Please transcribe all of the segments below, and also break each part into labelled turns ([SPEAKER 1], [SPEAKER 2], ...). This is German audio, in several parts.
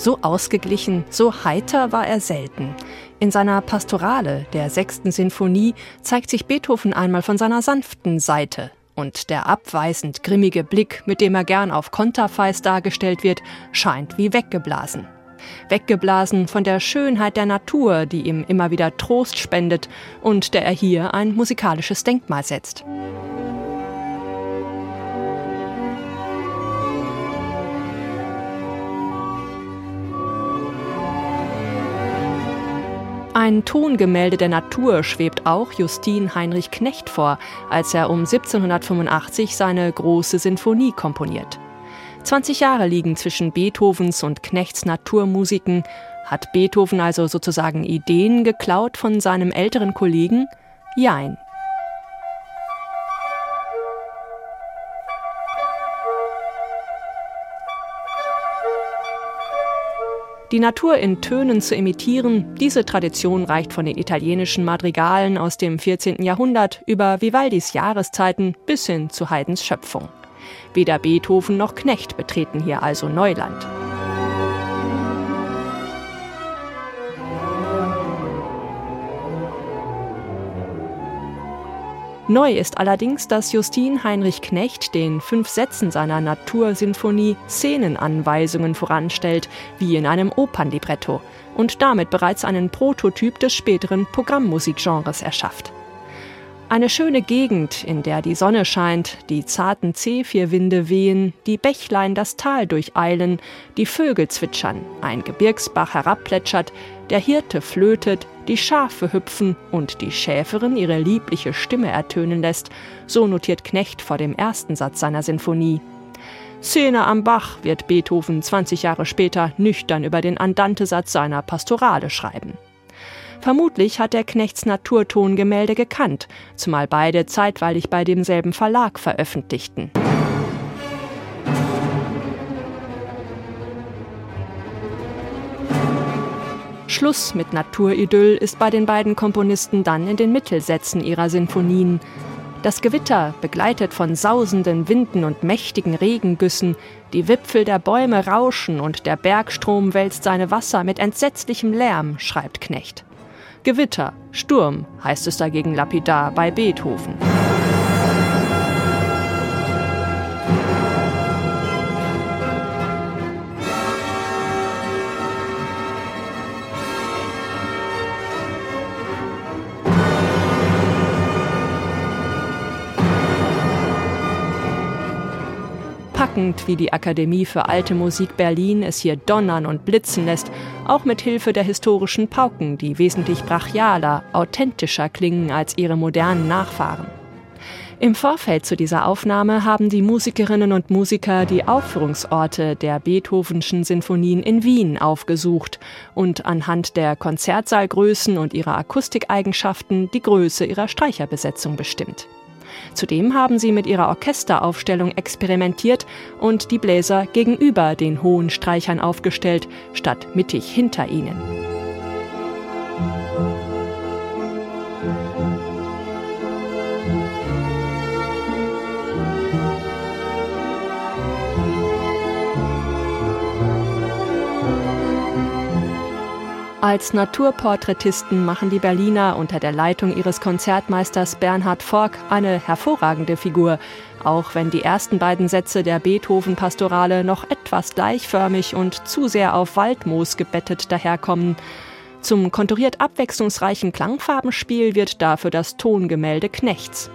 [SPEAKER 1] So ausgeglichen, so heiter war er selten. In seiner Pastorale, der sechsten Sinfonie, zeigt sich Beethoven einmal von seiner sanften Seite. Und der abweisend grimmige Blick, mit dem er gern auf Konterfeis dargestellt wird, scheint wie weggeblasen. Weggeblasen von der Schönheit der Natur, die ihm immer wieder Trost spendet und der er hier ein musikalisches Denkmal setzt. Ein Tongemälde der Natur schwebt auch Justin Heinrich Knecht vor, als er um 1785 seine große Sinfonie komponiert. 20 Jahre liegen zwischen Beethovens und Knechts Naturmusiken. Hat Beethoven also sozusagen Ideen geklaut von seinem älteren Kollegen? Jein. Die Natur in Tönen zu imitieren, diese Tradition reicht von den italienischen Madrigalen aus dem 14. Jahrhundert über Vivaldis Jahreszeiten bis hin zu Haydns Schöpfung. Weder Beethoven noch Knecht betreten hier also Neuland. Neu ist allerdings, dass Justin Heinrich Knecht den fünf Sätzen seiner Natursinfonie Szenenanweisungen voranstellt, wie in einem Opernlibretto, und damit bereits einen Prototyp des späteren Programmmusikgenres erschafft. Eine schöne Gegend, in der die Sonne scheint, die zarten Zephyrwinde wehen, die Bächlein das Tal durcheilen, die Vögel zwitschern, ein Gebirgsbach herabplätschert, der Hirte flötet, die Schafe hüpfen und die Schäferin ihre liebliche Stimme ertönen lässt, so notiert Knecht vor dem ersten Satz seiner Sinfonie. Szene am Bach wird Beethoven 20 Jahre später nüchtern über den Andantesatz seiner Pastorale schreiben. Vermutlich hat der Knechts Naturtongemälde gekannt, zumal beide zeitweilig bei demselben Verlag veröffentlichten. Schluss mit Naturidyll ist bei den beiden Komponisten dann in den Mittelsätzen ihrer Sinfonien. Das Gewitter, begleitet von sausenden Winden und mächtigen Regengüssen, die Wipfel der Bäume rauschen und der Bergstrom wälzt seine Wasser mit entsetzlichem Lärm, schreibt Knecht. Gewitter, Sturm heißt es dagegen lapidar bei Beethoven. Packend, wie die Akademie für Alte Musik Berlin es hier donnern und blitzen lässt, auch mit Hilfe der historischen Pauken, die wesentlich brachialer, authentischer klingen als ihre modernen Nachfahren. Im Vorfeld zu dieser Aufnahme haben die Musikerinnen und Musiker die Aufführungsorte der Beethovenschen Sinfonien in Wien aufgesucht und anhand der Konzertsaalgrößen und ihrer Akustikeigenschaften die Größe ihrer Streicherbesetzung bestimmt. Zudem haben sie mit ihrer Orchesteraufstellung experimentiert und die Bläser gegenüber den hohen Streichern aufgestellt, statt mittig hinter ihnen. Als Naturporträtisten machen die Berliner unter der Leitung ihres Konzertmeisters Bernhard Fork eine hervorragende Figur, auch wenn die ersten beiden Sätze der Beethoven-Pastorale noch etwas gleichförmig und zu sehr auf Waldmoos gebettet daherkommen. Zum konturiert abwechslungsreichen Klangfarbenspiel wird dafür das Tongemälde Knechts.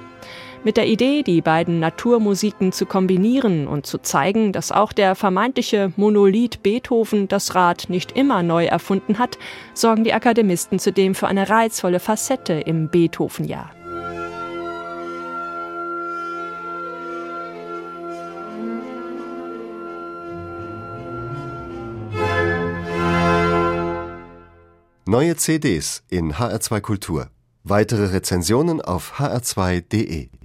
[SPEAKER 1] Mit der Idee, die beiden Naturmusiken zu kombinieren und zu zeigen, dass auch der vermeintliche Monolith Beethoven das Rad nicht immer neu erfunden hat, sorgen die Akademisten zudem für eine reizvolle Facette im Beethoven-Jahr.
[SPEAKER 2] Neue CDs in HR2 Kultur. Weitere Rezensionen auf hr2.de